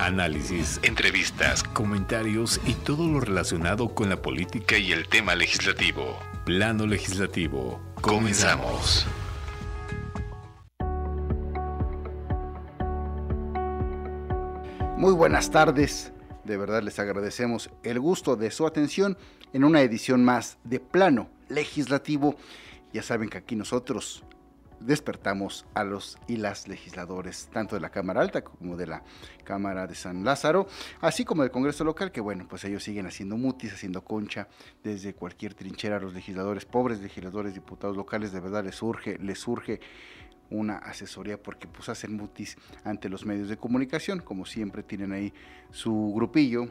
Análisis, entrevistas, comentarios y todo lo relacionado con la política y el tema legislativo. Plano legislativo. Comenzamos. Muy buenas tardes. De verdad les agradecemos el gusto de su atención en una edición más de Plano Legislativo. Ya saben que aquí nosotros despertamos a los y las legisladores, tanto de la Cámara Alta como de la Cámara de San Lázaro, así como del Congreso local, que bueno, pues ellos siguen haciendo mutis, haciendo concha desde cualquier trinchera a los legisladores, pobres legisladores, diputados locales, de verdad les surge, les surge una asesoría porque pues hacen mutis ante los medios de comunicación, como siempre tienen ahí su grupillo,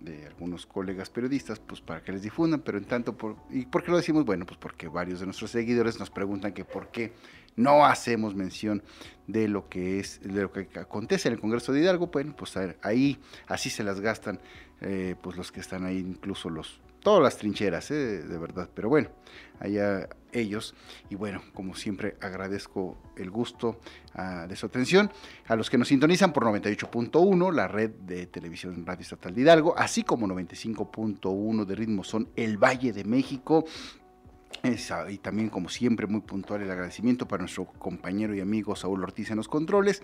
de algunos colegas periodistas, pues para que les difundan, pero en tanto, por, ¿y por qué lo decimos? Bueno, pues porque varios de nuestros seguidores nos preguntan que por qué no hacemos mención de lo que es, de lo que acontece en el Congreso de Hidalgo, bueno, pues ahí así se las gastan eh, pues los que están ahí, incluso los todas las trincheras, eh, de verdad. Pero bueno, allá ellos. Y bueno, como siempre, agradezco el gusto ah, de su atención. A los que nos sintonizan por 98.1, la red de televisión Radio Estatal de Hidalgo, así como 95.1 de ritmo son El Valle de México. Y también, como siempre, muy puntual el agradecimiento para nuestro compañero y amigo Saúl Ortiz en los controles,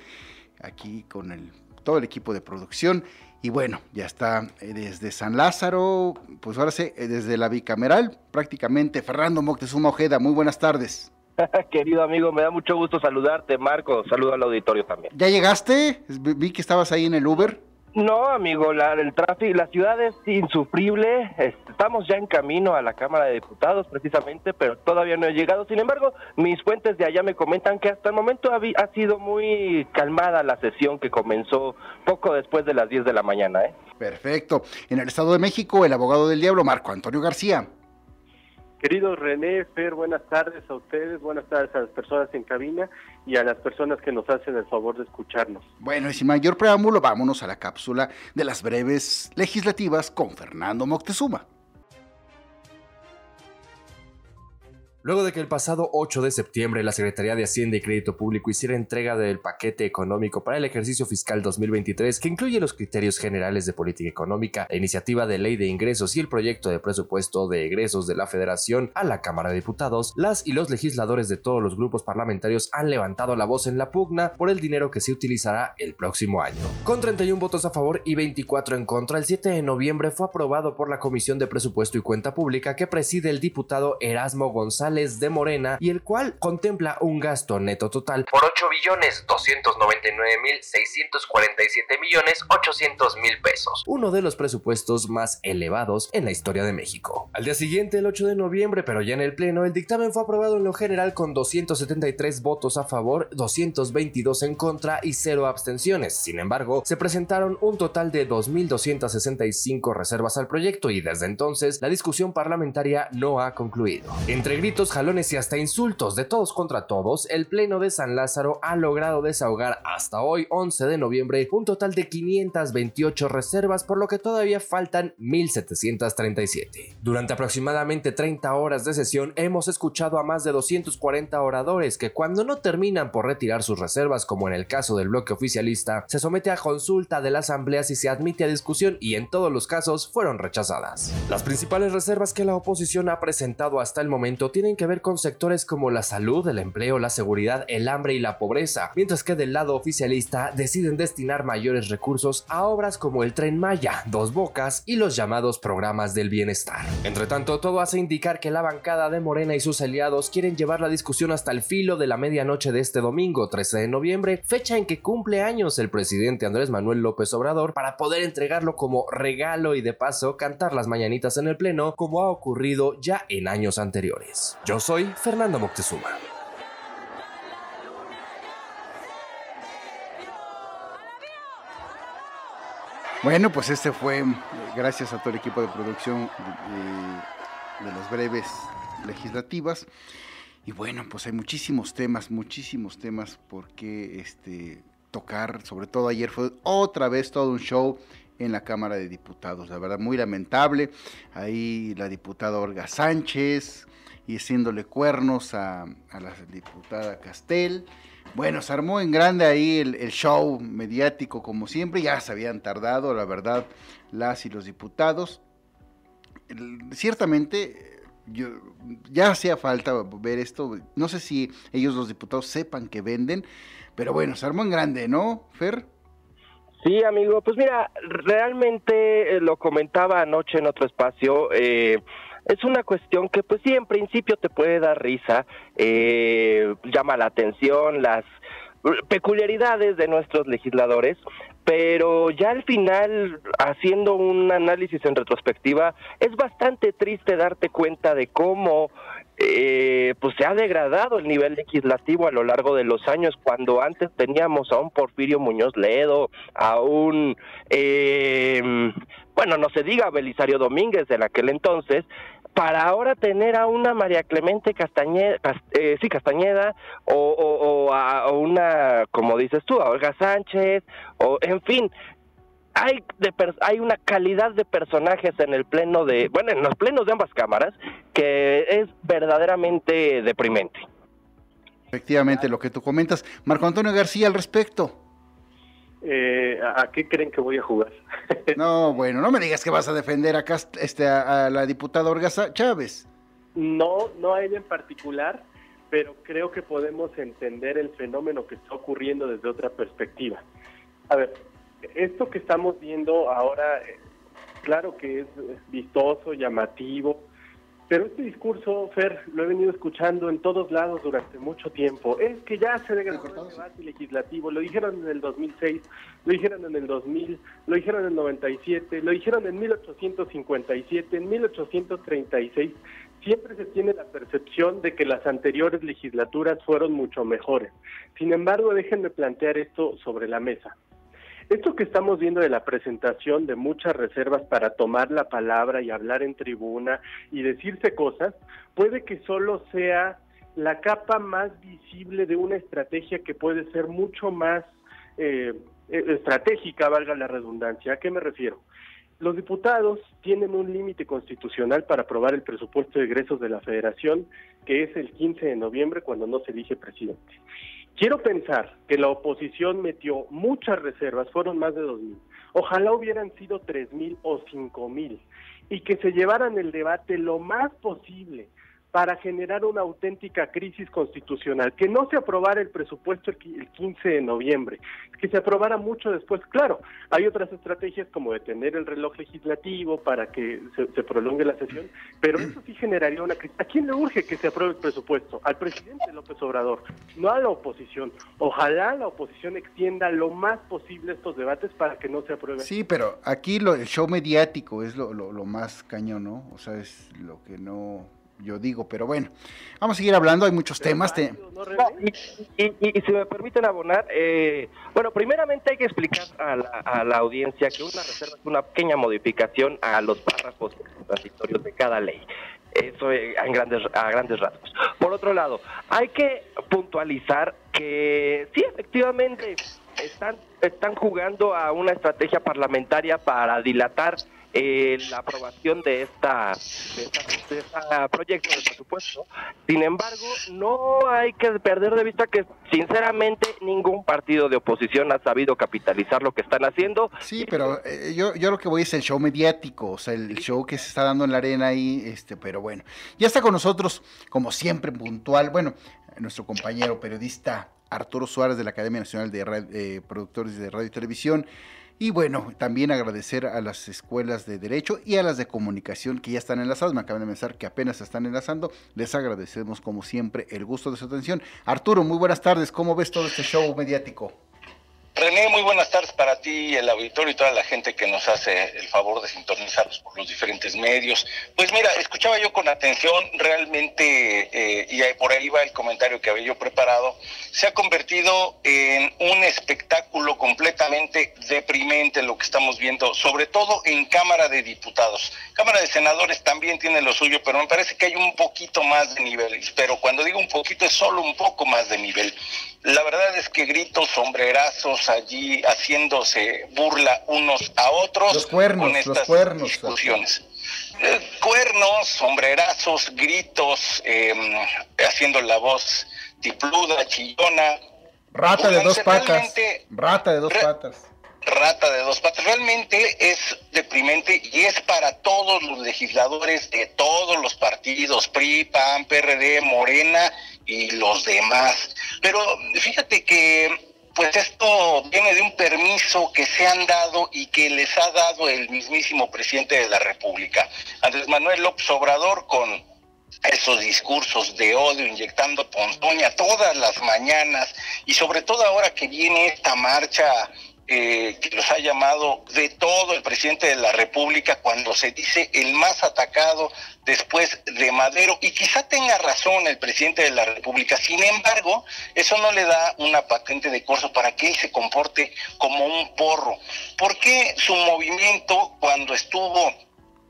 aquí con el, todo el equipo de producción y bueno, ya está eh, desde San Lázaro, pues ahora sí, eh, desde la bicameral, prácticamente, Fernando Moctezuma Ojeda. Muy buenas tardes. Querido amigo, me da mucho gusto saludarte, Marco. Saludo al auditorio también. ¿Ya llegaste? Vi que estabas ahí en el Uber. No, amigo, la, el tráfico, la ciudad es insufrible. Estamos ya en camino a la Cámara de Diputados, precisamente, pero todavía no he llegado. Sin embargo, mis fuentes de allá me comentan que hasta el momento ha, ha sido muy calmada la sesión que comenzó poco después de las 10 de la mañana. ¿eh? Perfecto. En el Estado de México, el abogado del diablo, Marco Antonio García. Querido René, Fer, buenas tardes a ustedes, buenas tardes a las personas en cabina y a las personas que nos hacen el favor de escucharnos. Bueno, y sin mayor preámbulo, vámonos a la cápsula de las breves legislativas con Fernando Moctezuma. Luego de que el pasado 8 de septiembre la Secretaría de Hacienda y Crédito Público hiciera entrega del paquete económico para el ejercicio fiscal 2023, que incluye los criterios generales de política económica, la iniciativa de ley de ingresos y el proyecto de presupuesto de egresos de la Federación a la Cámara de Diputados, las y los legisladores de todos los grupos parlamentarios han levantado la voz en la pugna por el dinero que se utilizará el próximo año. Con 31 votos a favor y 24 en contra, el 7 de noviembre fue aprobado por la Comisión de Presupuesto y Cuenta Pública que preside el diputado Erasmo González de Morena y el cual contempla un gasto neto total por 8 billones 299 mil 647 millones 800 mil pesos, uno de los presupuestos más elevados en la historia de México. Al día siguiente, el 8 de noviembre, pero ya en el Pleno, el dictamen fue aprobado en lo general con 273 votos a favor, 222 en contra y 0 abstenciones. Sin embargo, se presentaron un total de 2.265 reservas al proyecto y desde entonces la discusión parlamentaria no ha concluido. Entre gritos jalones y hasta insultos de todos contra todos, el Pleno de San Lázaro ha logrado desahogar hasta hoy, 11 de noviembre, un total de 528 reservas, por lo que todavía faltan 1737. Durante aproximadamente 30 horas de sesión hemos escuchado a más de 240 oradores que cuando no terminan por retirar sus reservas, como en el caso del bloque oficialista, se somete a consulta de la asamblea si se admite a discusión y en todos los casos fueron rechazadas. Las principales reservas que la oposición ha presentado hasta el momento tienen que ver con sectores como la salud, el empleo, la seguridad, el hambre y la pobreza, mientras que del lado oficialista deciden destinar mayores recursos a obras como el Tren Maya, Dos Bocas y los llamados programas del bienestar. Entre tanto, todo hace indicar que la bancada de Morena y sus aliados quieren llevar la discusión hasta el filo de la medianoche de este domingo, 13 de noviembre, fecha en que cumple años el presidente Andrés Manuel López Obrador, para poder entregarlo como regalo y de paso cantar las mañanitas en el Pleno, como ha ocurrido ya en años anteriores. Yo soy Fernando Moctezuma. Bueno, pues este fue, gracias a todo el equipo de producción de, las breves legislativas. Y bueno, pues hay muchísimos temas, muchísimos temas por qué este, tocar. Sobre todo ayer fue otra vez todo un show en la Cámara de Diputados. La verdad, muy lamentable. Ahí la diputada Olga Sánchez, y haciéndole cuernos a, la diputada Castel, Bueno, se armó en grande ahí el, show mediático como siempre, ya se habían tardado, la verdad, las y los diputados. ciertamente, yo, ya hacía falta ver esto, no sé si ellos los diputados sepan que venden, pero bueno, se armó en grande, ¿no, Fer? Sí, amigo, pues mira, realmente eh, lo comentaba anoche en otro espacio, eh, es una cuestión que pues sí, en principio te puede dar risa, eh, llama la atención las peculiaridades de nuestros legisladores, pero ya al final, haciendo un análisis en retrospectiva, es bastante triste darte cuenta de cómo eh, pues se ha degradado el nivel legislativo a lo largo de los años, cuando antes teníamos a un Porfirio Muñoz Ledo, a un, eh, bueno, no se diga Belisario Domínguez en aquel entonces, para ahora tener a una María Clemente Castañeda, eh, sí, Castañeda, o, a, una, como dices tú, a Olga Sánchez, o en fin, hay, de, hay una calidad de personajes en el pleno de, bueno, en los plenos de ambas cámaras, que es verdaderamente deprimente. Efectivamente, lo que tú comentas. Marco Antonio García al respecto. Eh, ¿A qué creen que voy a jugar? no, bueno, no me digas que vas a defender acá este, a, la diputada Orgaza Chávez. No, no a ella en particular, pero creo que podemos entender el fenómeno que está ocurriendo desde otra perspectiva. A ver, esto que estamos viendo ahora, eh, claro que es vistoso, llamativo, pero este discurso, Fer, lo he venido escuchando en todos lados durante mucho tiempo. Es que ya se degradó el debate legislativo. Lo dijeron en el 2006, lo dijeron en el 2000, lo dijeron en el 97, lo dijeron en 1857, en 1836. Siempre se tiene la percepción de que las anteriores legislaturas fueron mucho mejores. Sin embargo, déjenme plantear esto sobre la mesa. Esto que estamos viendo de la presentación de muchas reservas para tomar la palabra y hablar en tribuna y decirse cosas, puede que solo sea la capa más visible de una estrategia que puede ser mucho más eh, e-, estratégica, valga la redundancia. ¿A qué me refiero? Los diputados tienen un límite constitucional para aprobar el presupuesto de egresos de la federación, que es el 15 de noviembre cuando no se elige presidente. Quiero pensar que la oposición metió muchas reservas, fueron más de dos mil. Ojalá hubieran sido tres mil o cinco mil y que se llevaran el debate lo más posible para generar una auténtica crisis constitucional, que no se aprobara el presupuesto el 15 de noviembre, que se aprobara mucho después. Claro, hay otras estrategias como detener el reloj legislativo para que se, prolongue la sesión, pero eso sí generaría una crisis. ¿A quién le urge que se apruebe el presupuesto? Al presidente López Obrador, no a la oposición. Ojalá la oposición extienda lo más posible estos debates para que no se apruebe. Sí, pero aquí lo, el show mediático es lo, más cañón, ¿no? O sea, es lo que no yo digo, pero bueno, vamos a seguir hablando, hay muchos temas. y, si me permiten abonar, eh, bueno, primeramente hay que explicar a la, audiencia que una reserva es una pequeña modificación a los párrafos transitorios de cada ley. Eso eh, en grandes, a grandes rasgos. Por otro lado, hay que puntualizar que sí, efectivamente, están, están jugando a una estrategia parlamentaria para dilatar eh, la aprobación de esta, de esta, proyecto de presupuesto. Sin embargo, no hay que perder de vista que sinceramente ningún partido de oposición ha sabido capitalizar lo que están haciendo. Sí, pero eh, yo, yo lo que voy es el show mediático, o sea, el show que se está dando en la arena ahí, este, pero bueno, ya está con nosotros, como siempre, puntual, bueno, nuestro compañero periodista Arturo Suárez de la Academia Nacional de eh, Productores de Radio y Televisión. Y bueno, también agradecer a las escuelas de Derecho y a las de Comunicación que ya están enlazadas. Me acaban de pensar que apenas se están enlazando. Les agradecemos como siempre el gusto de su atención. Arturo, muy buenas tardes. ¿Cómo ves todo este show mediático? René, muy buenas tardes para ti, el auditorio y toda la gente que nos hace el favor de sintonizarnos por los diferentes medios. Pues mira, escuchaba yo con atención realmente, eh, y por ahí va el comentario que había yo preparado, se ha convertido en un espectáculo completamente deprimente lo que estamos viendo, sobre todo en Cámara de Diputados. Cámara de Senadores también tiene lo suyo, pero me parece que hay un poquito más de nivel, pero cuando digo un poquito es solo un poco más de nivel. La verdad es que gritos, sombrerazos allí haciéndose burla unos a otros los cuernos, con estas los cuernos, discusiones. Eh, cuernos, sombrerazos, gritos, em, haciendo la voz tipluda, chillona, Rata de dos patas. Rata de dos patas rata de dos patas. Realmente es deprimente y es para todos los legisladores de todos los partidos, PRI, PAN, PRD, Morena y los demás. Pero fíjate que pues esto viene de un permiso que se han dado y que les ha dado el mismísimo presidente de la República, Andrés Manuel López Obrador, con esos discursos de odio inyectando ponzoña todas las mañanas y sobre todo ahora que viene esta marcha eh, que los ha llamado de todo el presidente de la República cuando se dice el más atacado después de Madero. Y quizá tenga razón el presidente de la República. Sin embargo, eso no le da una patente de corso para que él se comporte como un porro. ¿Por qué su movimiento cuando estuvo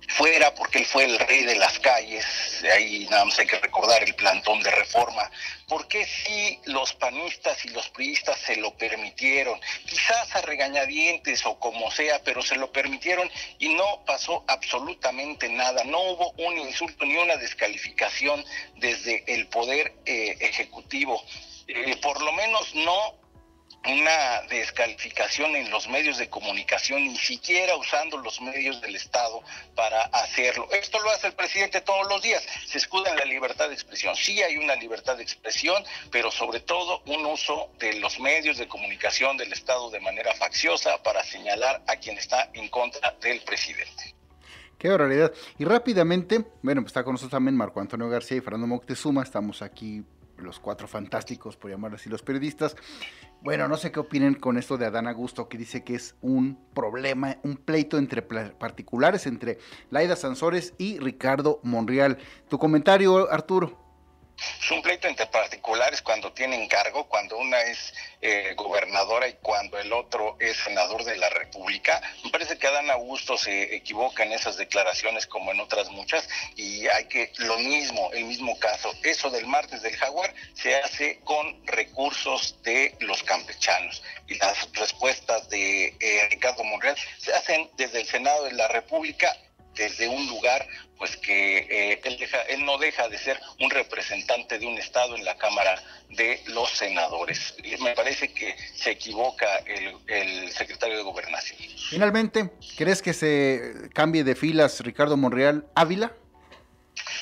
fuera porque él fue el rey de las calles, ahí nada más hay que recordar el plantón de reforma, ¿por qué si los panistas y los priistas se lo permitieron? Quizás a regañadientes o como sea, pero se lo permitieron y no pasó absolutamente nada, no hubo un insulto ni una descalificación desde el poder eh, ejecutivo. Eh, por lo menos no una descalificación en los medios de comunicación, ni siquiera usando los medios del Estado para hacerlo. Esto lo hace el presidente todos los días. Se escuda en la libertad de expresión. Sí hay una libertad de expresión, pero sobre todo un uso de los medios de comunicación del Estado de manera facciosa para señalar a quien está en contra del presidente. Qué barbaridad. Y rápidamente, bueno, pues está con nosotros también Marco Antonio García y Fernando Moctezuma. Estamos aquí los cuatro fantásticos, por llamar así los periodistas. Bueno, no sé qué opinen con esto de Adán Augusto, que dice que es un problema, un pleito entre particulares, entre Laida Sansores y Ricardo Monreal. Tu comentario, Arturo. Es un pleito entre particulares cuando tienen cargo, cuando una es eh, gobernadora y cuando el otro es senador de la República. Me parece que Adán Augusto se equivoca en esas declaraciones como en otras muchas y hay que lo mismo, el mismo caso. Eso del martes del jaguar se hace con recursos de los campechanos y las respuestas de eh, Ricardo Monreal se hacen desde el Senado de la República desde un lugar pues que eh, él, deja, él no deja de ser un representante de un Estado en la Cámara de los Senadores. Me parece que se equivoca el, el secretario de Gobernación. Finalmente, ¿crees que se cambie de filas Ricardo Monreal Ávila?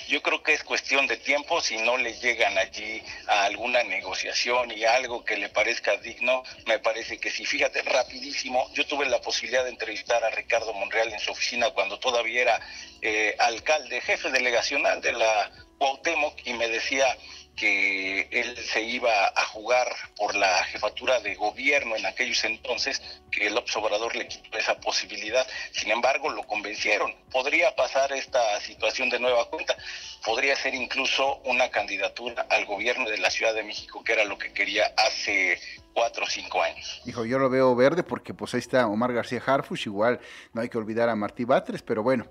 Yo creo que es cuestión de tiempo si no le llegan allí a alguna negociación y algo que le parezca digno, me parece que sí. Fíjate, rapidísimo, yo tuve la posibilidad de entrevistar a Ricardo Monreal en su oficina cuando todavía era eh, alcalde, jefe delegacional de la Cuauhtémoc y me decía, que él se iba a jugar por la jefatura de gobierno en aquellos entonces, que el observador le quitó esa posibilidad. Sin embargo, lo convencieron. Podría pasar esta situación de nueva cuenta. Podría ser incluso una candidatura al gobierno de la Ciudad de México, que era lo que quería hace cuatro o cinco años. Dijo, yo lo veo verde porque pues ahí está Omar García Harfush, igual no hay que olvidar a Martí Batres, pero bueno,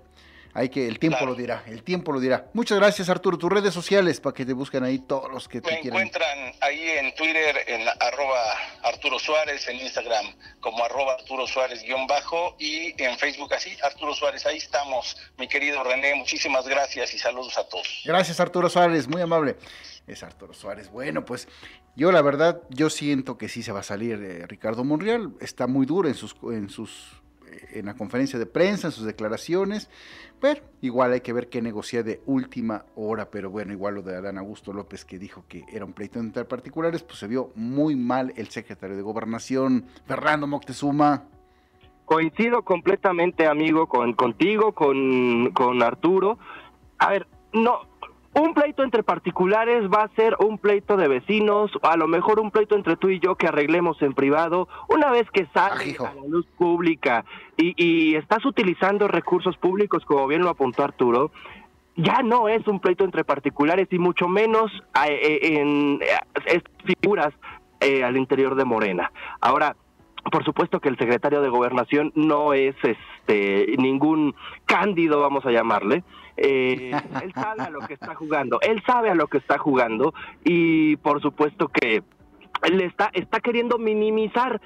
hay que, el tiempo lo dirá, el tiempo lo dirá. Muchas gracias, Arturo. Tus redes sociales para que te busquen ahí todos los que te quieran. Me encuentran ahí en Twitter, en arroba Arturo Suárez, en Instagram como arroba Arturo Suárez guion bajo y en Facebook así, Arturo Suárez. Ahí estamos, mi querido René. Muchísimas gracias y saludos a todos. Gracias, Arturo Suárez, muy amable. Es Arturo Suárez. Bueno, pues yo la verdad, yo siento que sí se va a salir eh, Ricardo Monreal. Está muy duro en sus, en sus en la conferencia de prensa, en sus declaraciones, pero igual hay que ver qué negocia de última hora, pero bueno, igual lo de Adán Augusto López que dijo que era un pleito entre particulares, pues se vio muy mal el secretario de Gobernación, Fernando Moctezuma. Coincido completamente, amigo, con contigo, con, con Arturo. A ver, no, un pleito entre particulares va a ser un pleito de vecinos, a lo mejor un pleito entre tú y yo que arreglemos en privado. Una vez que sale a la luz pública y, estás utilizando recursos públicos, como bien lo apuntó Arturo, ya no es un pleito entre particulares y mucho menos eh, eh, en, eh, figuras al interior de Morena. Ahora, por supuesto que el secretario de Gobernación no es este ningún cándido, vamos a llamarle, eh, él sabe a lo que está jugando, él sabe a lo que está jugando y por supuesto que él está, está queriendo minimizar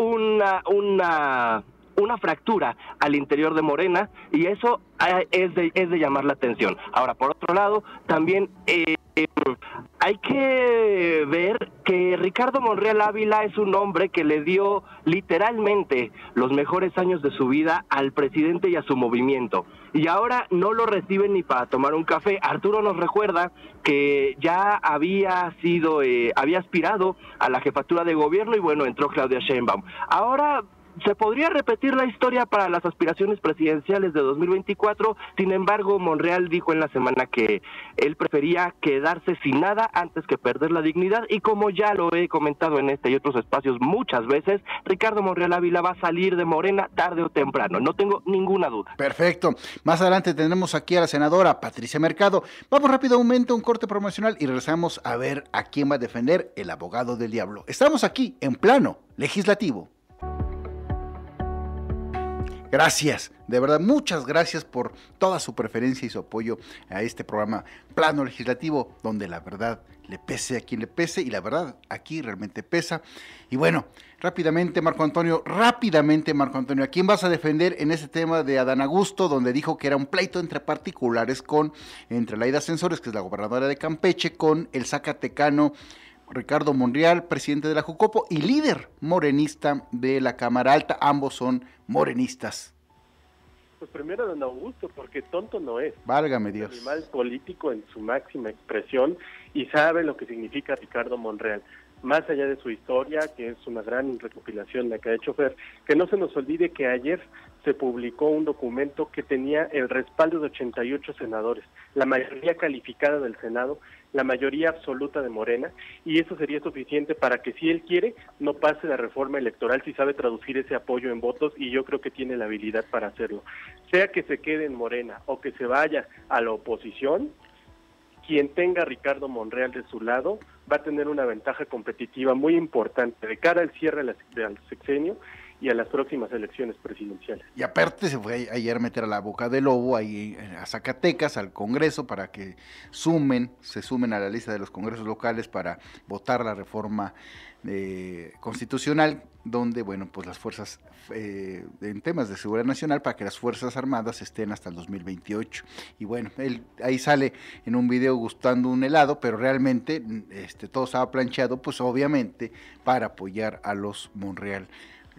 una, una, una fractura al interior de Morena y eso eh, es de, es de llamar la atención. Ahora, por otro lado, también eh, hay que ver que Ricardo Monreal Ávila es un hombre que le dio literalmente los mejores años de su vida al presidente y a su movimiento. Y ahora no lo reciben ni para tomar un café. Arturo nos recuerda que ya había sido, eh, había aspirado a la jefatura de gobierno y bueno, entró Claudia Sheinbaum. Ahora se podría repetir la historia para las aspiraciones presidenciales de 2024. Sin embargo, Monreal dijo en la semana que él prefería quedarse sin nada antes que perder la dignidad. Y como ya lo he comentado en este y otros espacios muchas veces, Ricardo Monreal Ávila va a salir de Morena tarde o temprano. No tengo ninguna duda. Perfecto. Más adelante tendremos aquí a la senadora Patricia Mercado. Vamos rápido a un momento, un corte promocional y regresamos a ver a quién va a defender el abogado del diablo. Estamos aquí en plano legislativo. Gracias, de verdad, muchas gracias por toda su preferencia y su apoyo a este programa Plano Legislativo, donde la verdad le pese a quien le pese y la verdad aquí realmente pesa. Y bueno, rápidamente Marco Antonio, rápidamente Marco Antonio, ¿a quién vas a defender en ese tema de Adán Augusto, donde dijo que era un pleito entre particulares con, entre Laida Sensores, que es la gobernadora de Campeche, con el Zacatecano? Ricardo Monreal, presidente de la Jucopo y líder morenista de la Cámara Alta. Ambos son morenistas. Pues primero don Augusto, porque tonto no es. Válgame Dios. Es un animal político en su máxima expresión y sabe lo que significa Ricardo Monreal. Más allá de su historia, que es una gran recopilación la que ha hecho Fer, que no se nos olvide que ayer se publicó un documento que tenía el respaldo de 88 senadores, la mayoría calificada del Senado, la mayoría absoluta de Morena, y eso sería suficiente para que si él quiere, no pase la reforma electoral si sabe traducir ese apoyo en votos, y yo creo que tiene la habilidad para hacerlo. Sea que se quede en Morena o que se vaya a la oposición, quien tenga a Ricardo Monreal de su lado va a tener una ventaja competitiva muy importante de cara al cierre del sexenio y a las próximas elecciones presidenciales. Y aparte se fue ayer meter a la boca del lobo ahí a Zacatecas, al Congreso, para que sumen, se sumen a la lista de los congresos locales para votar la reforma eh, constitucional, donde, bueno, pues las fuerzas, eh, en temas de seguridad nacional, para que las Fuerzas Armadas estén hasta el 2028. Y bueno, él ahí sale en un video gustando un helado, pero realmente este, todo estaba plancheado, pues obviamente, para apoyar a los Monreal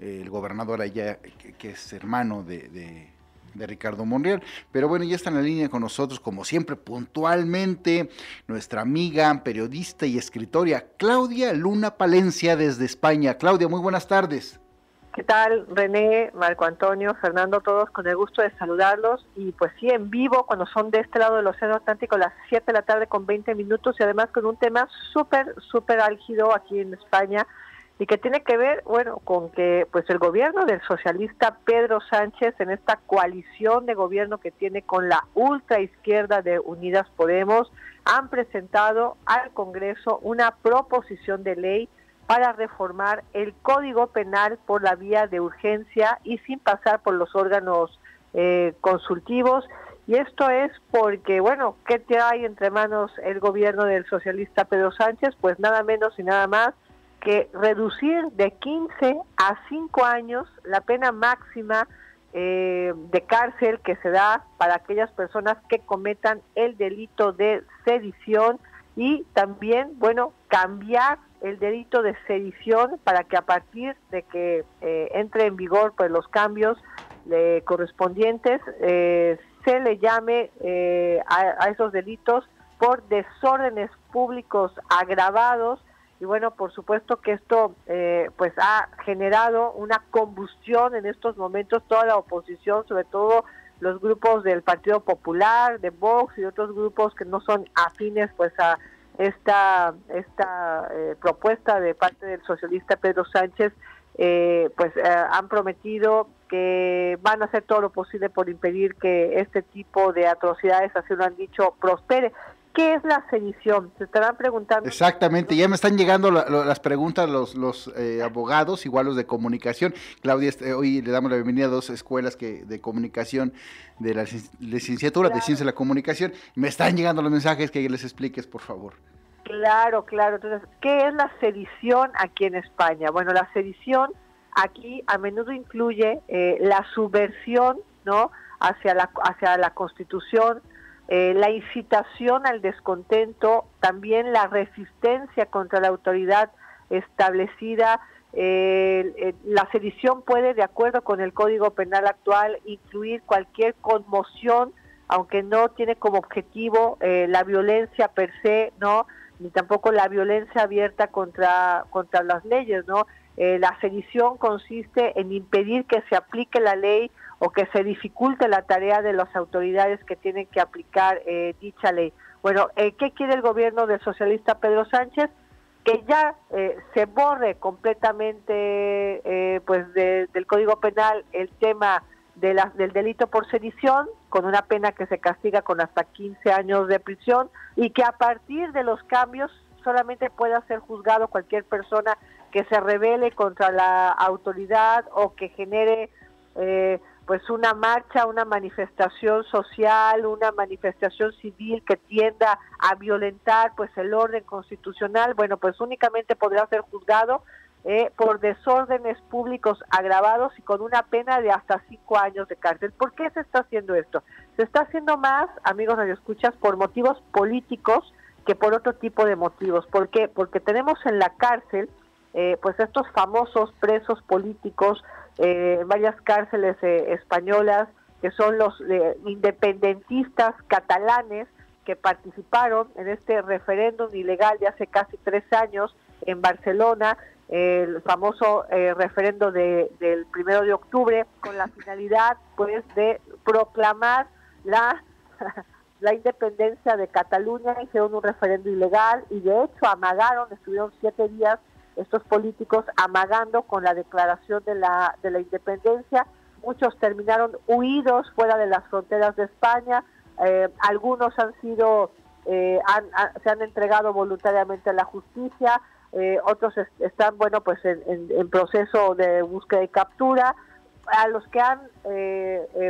el gobernador allá, que, es hermano de, Ricardo Monreal. Pero bueno, ya está en la línea con nosotros, como siempre, puntualmente, nuestra amiga, periodista y escritora, Claudia Luna Palencia desde España. Claudia, muy buenas tardes. ¿Qué tal, René, Marco Antonio, Fernando, todos con el gusto de saludarlos? Y pues sí, en vivo, cuando son de este lado del Océano Atlántico, las 7 de la tarde con 20 minutos y además con un tema súper, súper álgido aquí en España y que tiene que ver, bueno, con que pues el gobierno del socialista Pedro Sánchez en esta coalición de gobierno que tiene con la ultra izquierda de Unidas Podemos han presentado al Congreso una proposición de ley para reformar el Código Penal por la vía de urgencia y sin pasar por los órganos eh, consultivos. Y esto es porque, bueno, ¿qué hay entre manos el gobierno del socialista Pedro Sánchez? Pues nada menos y nada más que reducir de 15 a 5 años la pena máxima eh, de cárcel que se da para aquellas personas que cometan el delito de sedición y también, bueno, cambiar el delito de sedición para que a partir de que eh, entre en vigor pues los cambios eh, correspondientes se le llame a, a esos delitos por desórdenes públicos agravados y bueno, por supuesto que esto eh, pues ha generado una combustión en estos momentos, toda la oposición, sobre todo los grupos del Partido Popular, de Vox y otros grupos que no son afines pues a esta, esta eh, propuesta de parte del socialista Pedro Sánchez, eh, pues han prometido que van a hacer todo lo posible por impedir que este tipo de atrocidades, así lo han dicho, prospere. ¿Qué es la sedición? Se estarán preguntando. Exactamente, ya me están llegando las preguntas los, los eh, abogados, igual los de comunicación. Claudia, este, hoy le damos la bienvenida a dos escuelas que de comunicación de la licenciatura de Ciencia de la Comunicación. Me están llegando los mensajes que les expliques, por favor. Claro, claro. Entonces, ¿qué es la sedición aquí en España? Bueno, la sedición aquí a menudo incluye eh, la subversión, ¿no? Hacia la, hacia la Constitución, eh, la incitación al descontento, también la resistencia contra la autoridad establecida. Eh, la sedición puede, de acuerdo con el Código Penal actual, incluir cualquier conmoción, aunque no tiene como objetivo la violencia per se, ¿no? Ni tampoco la violencia abierta contra, contra las leyes, ¿no? la sedición consiste en impedir que se aplique la ley o que se dificulte la tarea de las autoridades que tienen que aplicar eh, dicha ley. Bueno, eh, ¿qué quiere el gobierno del socialista Pedro Sánchez? Que ya eh, se borre completamente pues del Código Penal el tema de la, del delito por sedición, con una pena que se castiga con hasta 15 años de prisión, y que a partir de los cambios solamente pueda ser juzgado cualquier persona que se revele contra la autoridad o que genere eh, pues una marcha, una manifestación social, una manifestación civil que tienda a violentar pues el orden constitucional, bueno, pues únicamente podrá ser juzgado eh, por desórdenes públicos agravados y con una pena de hasta cinco años de cárcel. ¿Por qué se está haciendo esto? Se está haciendo más, amigos escuchas por motivos políticos que por otro tipo de motivos. ¿Por qué? Porque tenemos en la cárcel eh, pues estos famosos presos políticos eh, en varias cárceles eh, españolas, que son los eh, independentistas catalanes que participaron en este referéndum ilegal de hace casi tres años en Barcelona, el famoso referendo de, del primero de octubre, con la finalidad pues de proclamar la la independencia de Cataluña, hicieron un referendo ilegal y de hecho amagaron, estuvieron siete días estos políticos amagando con la declaración de la, de la independencia. Muchos terminaron huidos fuera de las fronteras de España, eh, algunos han sido, eh, se han entregado voluntariamente a la justicia, eh, otros están, bueno, pues en, proceso de búsqueda y captura. A los que han,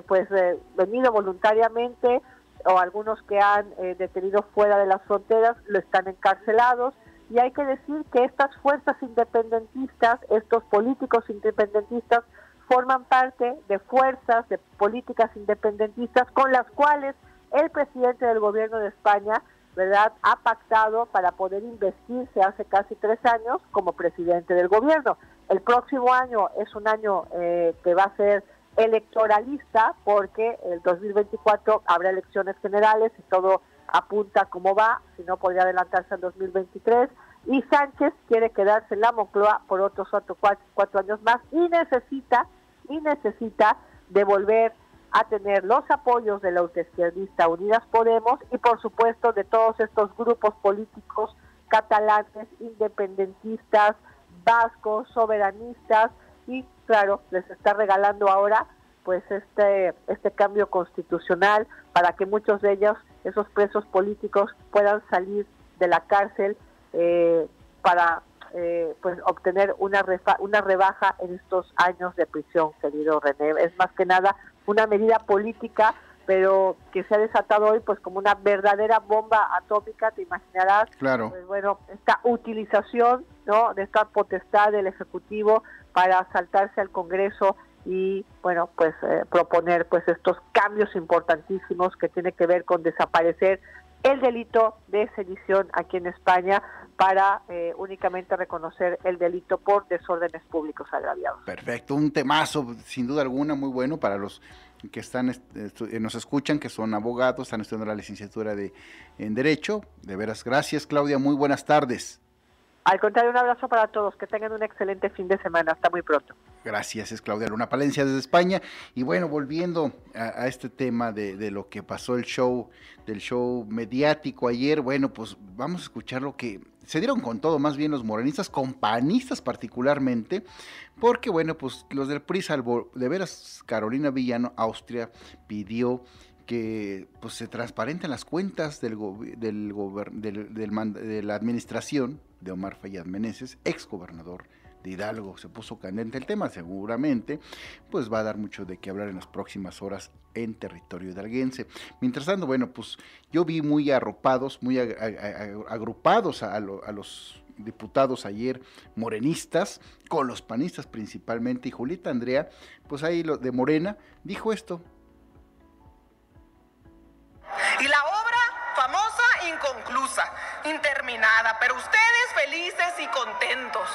pues, venido voluntariamente o algunos que han detenido fuera de las fronteras, lo están encarcelados y hay que decir que estas fuerzas independentistas, estos políticos independentistas, forman parte de fuerzas, de políticas independentistas con las cuales el presidente del gobierno de España, ¿verdad?, ha pactado para poder investirse hace casi tres años como presidente del gobierno. El próximo año es un año eh, que va a ser electoralista porque el 2024 habrá elecciones generales y todo apunta cómo va, si no podría adelantarse en 2023. Y Sánchez quiere quedarse en la Moncloa por otros cuatro, años más y necesita, y necesita devolver a tener los apoyos de la ultraizquierdista Unidas Podemos y por supuesto de todos estos grupos políticos catalanes, independentistas, vascos, soberanistas y claro, les está regalando ahora pues este este cambio constitucional para que muchos de ellos esos presos políticos puedan salir de la cárcel eh, para eh, pues obtener una una rebaja en estos años de prisión, querido René. Es más que nada una medida política, pero que se ha desatado hoy pues como una verdadera bomba atómica, te imaginarás. Claro. Pues, bueno, esta utilización, ¿no? De esta potestad del ejecutivo para saltarse al Congreso y bueno pues eh, proponer pues estos cambios importantísimos que tiene que ver con desaparecer el delito de sedición aquí en España para eh, únicamente reconocer el delito por desórdenes públicos agraviados. Perfecto, un temazo sin duda alguna muy bueno para los que están eh, nos escuchan, que son abogados, están estudiando la licenciatura de en derecho. De veras, gracias Claudia, muy buenas tardes. Al contrario, un abrazo para todos, que tengan un excelente fin de semana, hasta muy pronto. Gracias, es Claudia Luna Palencia desde España. Y bueno, volviendo a, este tema de, lo que pasó el show, del show mediático ayer, bueno, pues vamos a escuchar lo que se dieron con todo, más bien los morenistas, companistas particularmente, porque bueno, pues los del PRI, salvo de veras, Carolina Villano, Austria, pidió que pues se transparenten las cuentas del, del, del, de la administración de Omar Fayad Meneses, ex gobernador de Hidalgo. Se puso candente el tema, seguramente, pues va a dar mucho de qué hablar en las próximas horas en territorio hidalguense. Mientras tanto, bueno, pues yo vi muy arropados, muy agrupados a, los diputados ayer morenistas, con los panistas principalmente, y Julieta Andrea, pues ahí lo de Morena, dijo esto. Y la tortuosa, interminada, pero ustedes felices y contentos.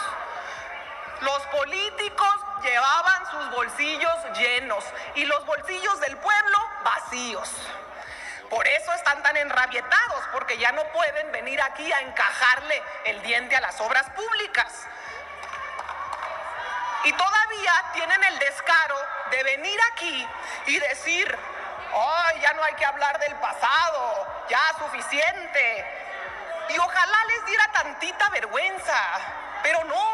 Los políticos llevaban sus bolsillos llenos y los bolsillos del pueblo vacíos. Por eso están tan enrabietados, porque ya no pueden venir aquí a encajarle el diente a las obras públicas. Y todavía tienen el descaro de venir aquí y decir, ay, ya no hay que hablar del pasado, ya suficiente. Y ojalá les diera tantita vergüenza, pero no,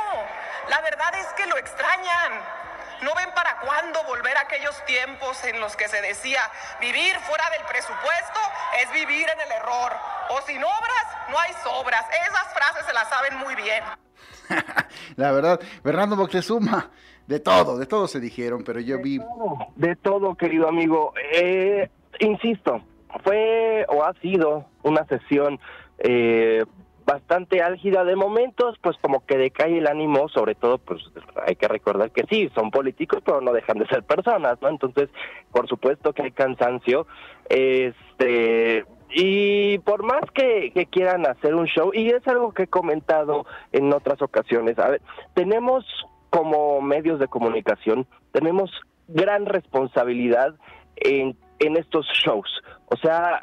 la verdad es que lo extrañan. ¿No ven para cuándo volver a aquellos tiempos en los que se decía vivir fuera del presupuesto es vivir en el error? O sin obras, no hay sobras. Esas frases se las saben muy bien. la verdad, Fernando Moctezuma, de todo, de todo se dijeron, pero yo vi... de todo, querido amigo. Eh, insisto, fue o ha sido una sesión eh, bastante álgida de momentos, pues como que decae el ánimo, sobre todo, pues hay que recordar que sí, son políticos, pero no dejan de ser personas, ¿no? Entonces, por supuesto que hay cansancio, este, y por más que, que quieran hacer un show, y es algo que he comentado en otras ocasiones, a ver, tenemos como medios de comunicación, tenemos gran responsabilidad en, en estos shows. O sea,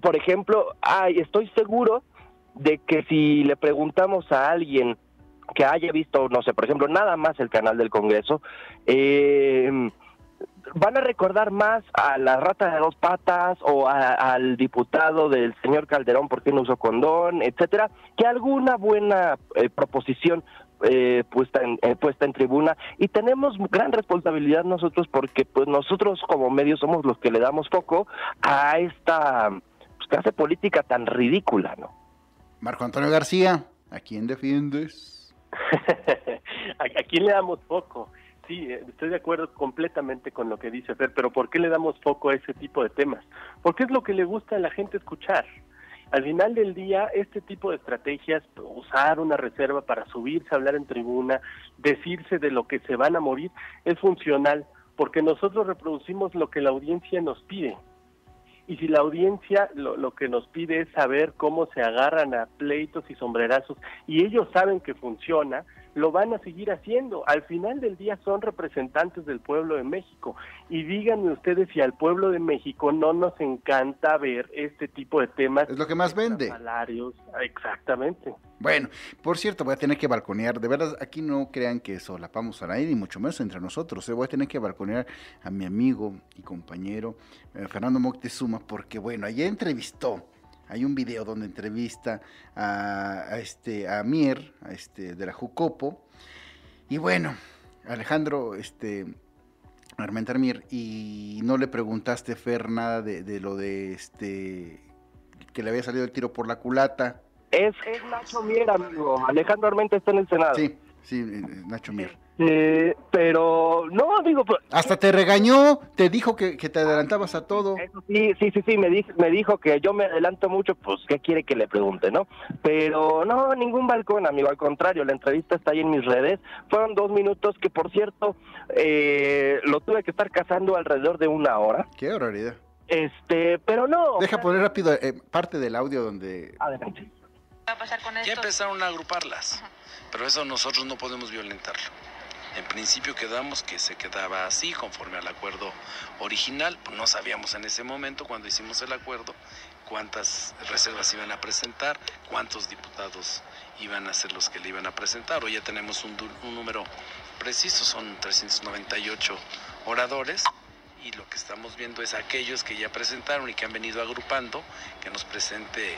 por ejemplo, ay, estoy seguro de que si le preguntamos a alguien que haya visto, no sé, por ejemplo, nada más el canal del Congreso, eh, van a recordar más a la rata de dos patas o al diputado del señor Calderón porque no usó condón, etcétera, que alguna buena eh, proposición eh, puesta en puesta en tribuna y tenemos gran responsabilidad nosotros porque pues nosotros como medios somos los que le damos foco a esta pues, clase política tan ridícula, ¿no? Marco Antonio García, ¿a quién defiendes? ¿A quién le damos foco? Sí, eh, estoy de acuerdo completamente con lo que dice Fer, pero ¿por qué le damos foco a ese tipo de temas? Porque es lo que le gusta a la gente escuchar. Al final del día, este tipo de estrategias, usar una reserva para subirse a hablar en tribuna, decirse de lo que se van a morir, es funcional, porque nosotros reproducimos lo que la audiencia nos pide y si la audiencia lo, lo, que nos pide es saber cómo se agarran a pleitos y sombrerazos y ellos saben que funciona, lo van a seguir haciendo. Al final del día son representantes del pueblo de México. Y díganme ustedes si al pueblo de México no nos encanta ver este tipo de temas. Es lo que más vende. Salarios, exactamente. Bueno, por cierto, voy a tener que balconear. De verdad, aquí no crean que solapamos al aire, y mucho menos entre nosotros. ¿eh? Voy a tener que balconear a mi amigo y compañero eh, Fernando Moctezuma, porque bueno, ayer entrevistó hay un video donde entrevista a, este, a Mier, a este, de la Jucopo. Y bueno, Alejandro, este, Armentar Mier, y no le preguntaste, Fer, nada de, lo de este, que le había salido el tiro por la culata. Es, es Nacho Mier, amigo. Alejandro Armenta está en el Senado. Sí, sí, eh, Nacho Mier. Eh, pero no, amigo. Pues, Hasta te regañó, te dijo que, te adelantabas a todo. sí, sí, sí, sí, me, dijo, me dijo que yo me adelanto mucho, pues, ¿qué quiere que le pregunte, no? Pero no, ningún balcón, amigo, al contrario, la entrevista está ahí en mis redes. Fueron dos minutos que, por cierto, eh, lo tuve que estar cazando alrededor de una hora. Qué horroridad. Este, pero no. Deja poner rápido eh, parte del audio donde. Adelante. Va a pasar con Ya empezaron a agruparlas, pero eso nosotros no podemos violentarlo. En principio quedamos que se quedaba así conforme al acuerdo original. No sabíamos en ese momento cuando hicimos el acuerdo cuántas reservas iban a presentar, cuántos diputados iban a ser los que le iban a presentar. Hoy ya tenemos un, un número preciso, son 398 oradores y lo que estamos viendo es aquellos que ya presentaron y que han venido agrupando, que nos presente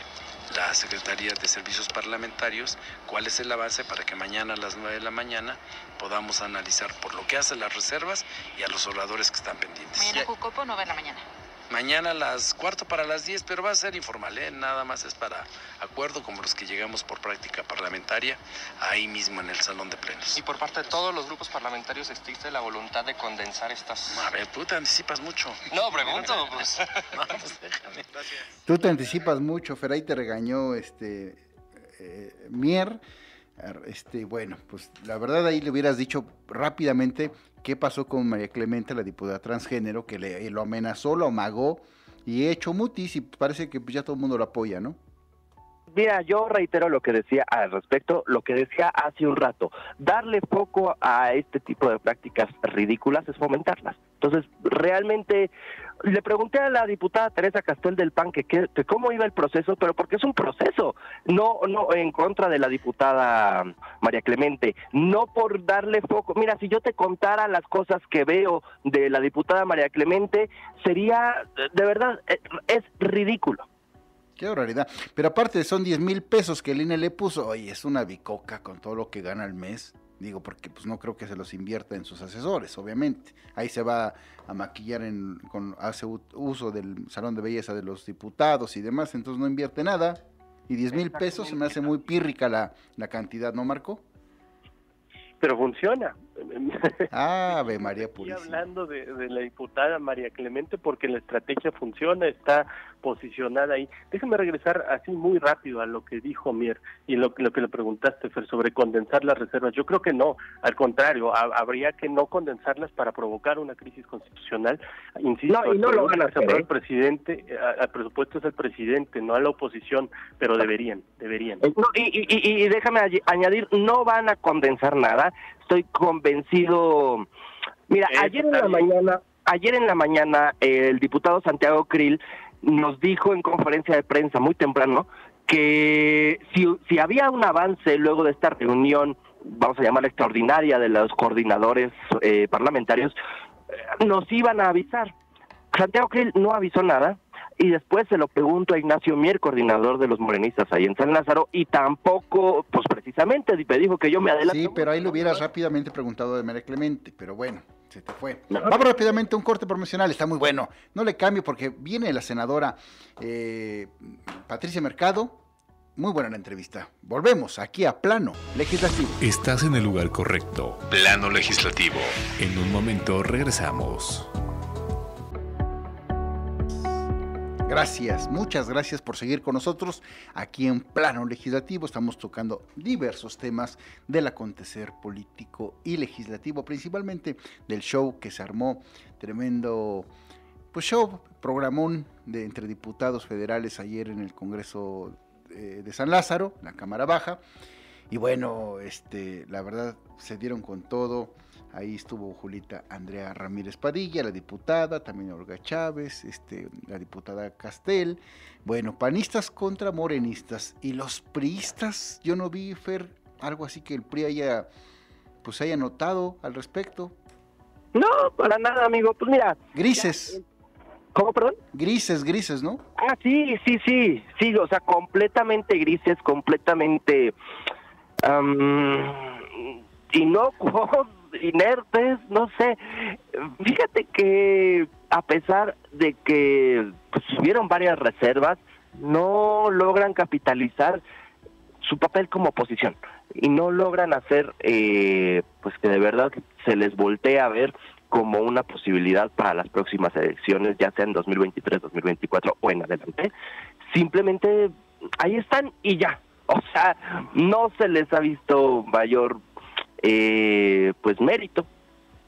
la Secretaría de Servicios Parlamentarios cuál es el avance para que mañana a las 9 de la mañana podamos analizar por lo que hacen las reservas y a los oradores que están pendientes. Mañana Jucopo, 9 de la mañana. Mañana a las cuarto para las 10, pero va a ser informal, ¿eh? nada más es para acuerdo como los que llegamos por práctica parlamentaria ahí mismo en el salón de plenos. ¿Y por parte de todos los grupos parlamentarios existe la voluntad de condensar estas...? A ver, tú te anticipas mucho. No, pregunto, pues. pues. déjame. Gracias. Tú te anticipas mucho, Feray te regañó este eh, Mier. Este, bueno, pues la verdad ahí le hubieras dicho rápidamente qué pasó con María Clemente, la diputada transgénero, que le, lo amenazó, lo amagó y hecho mutis y parece que ya todo el mundo lo apoya, ¿no? mira, yo reitero lo que decía al respecto, lo que decía hace un rato. Darle foco a este tipo de prácticas ridículas es fomentarlas. Entonces, realmente le pregunté a la diputada Teresa Castel del PAN que, cómo iba el proceso, pero porque es un proceso, no no en contra de la diputada María Clemente, no por darle foco. Mira, si yo te contara las cosas que veo de la diputada María Clemente, sería, de verdad, eh, es ridículo. Qué barbaridad. Pero aparte son 10 mil pesos que el INE le puso. Oye, es una bicoca con todo lo que gana al mes. Digo, porque pues no creo que se los invierta en sus asesores, obviamente. Ahí se va a maquillar, en, con, hace uso del salón de belleza de los diputados y demás, entonces no invierte nada. Y 10 mil pesos se me hace muy pírrica la, la cantidad, ¿no, Marco? Pero funciona. Ave María Estoy hablando de, la diputada María Clemente porque la estrategia funciona, está posicionada ahí. Déjame regresar así muy rápido a lo que dijo Mier y lo, lo que le preguntaste, Fer, sobre condensar las reservas. Yo creo que no, al contrario, habría que no condensarlas para provocar una crisis constitucional. Insisto, no, y no lo van a hacer. El ¿eh? presidente, al presupuesto es el presidente, no a la oposición, pero deberían, deberían. y, y, y déjame añadir, no van a condensar nada estoy convencido. Mira, ayer en la mañana, ayer en la mañana el diputado Santiago Krill nos dijo en conferencia de prensa muy temprano que si, si había un avance luego de esta reunión, vamos a llamar extraordinaria de los coordinadores eh, parlamentarios, eh, nos iban a avisar. Santiago Krill no avisó nada, y después se lo pregunto a Ignacio Mier, coordinador de los morenistas ahí en San Lázaro, y tampoco, pues precisamente, me dijo que yo me adelanto. Sí, pero ahí lo hubieras rápidamente preguntado de María Clemente, pero bueno, se te fue. Vamos rápidamente a un corte promocional, está muy bueno. No le cambio porque viene la senadora eh, Patricia Mercado. Muy buena la entrevista. Volvemos aquí a Plano Legislativo. Estás en el lugar correcto. Plano Legislativo. En un momento regresamos. Gracias, muchas gracias por seguir con nosotros aquí en Plano Legislativo. Estamos tocando diversos temas del acontecer político y legislativo, principalmente del show que se armó, tremendo pues show, programón de entre diputados federales ayer en el Congreso eh, de San Lázaro, la Cámara Baja. Y bueno, este, la verdad se dieron con todo Ahí estuvo Julita Andrea Ramírez Padilla, la diputada, también Olga Chávez, este, la diputada Castel. Bueno, panistas contra morenistas. Y los priistas, yo no vi, Fer, algo así que el PRI haya, pues haya notado al respecto. No, para nada, amigo. Pues mira. Grises. ¿Cómo, perdón? Grises, grises, ¿no? Ah, sí, sí, sí, sí, o sea, completamente grises, completamente um, inocuos, inertes, no sé. Fíjate que a pesar de que pues, hubieron varias reservas, no logran capitalizar su papel como oposición y no logran hacer eh, pues que de verdad se les voltee a ver como una posibilidad para las próximas elecciones, ya sea en 2023, 2024 o en adelante. Simplemente ahí están y ya. O sea, no se les ha visto mayor eh, pues mérito.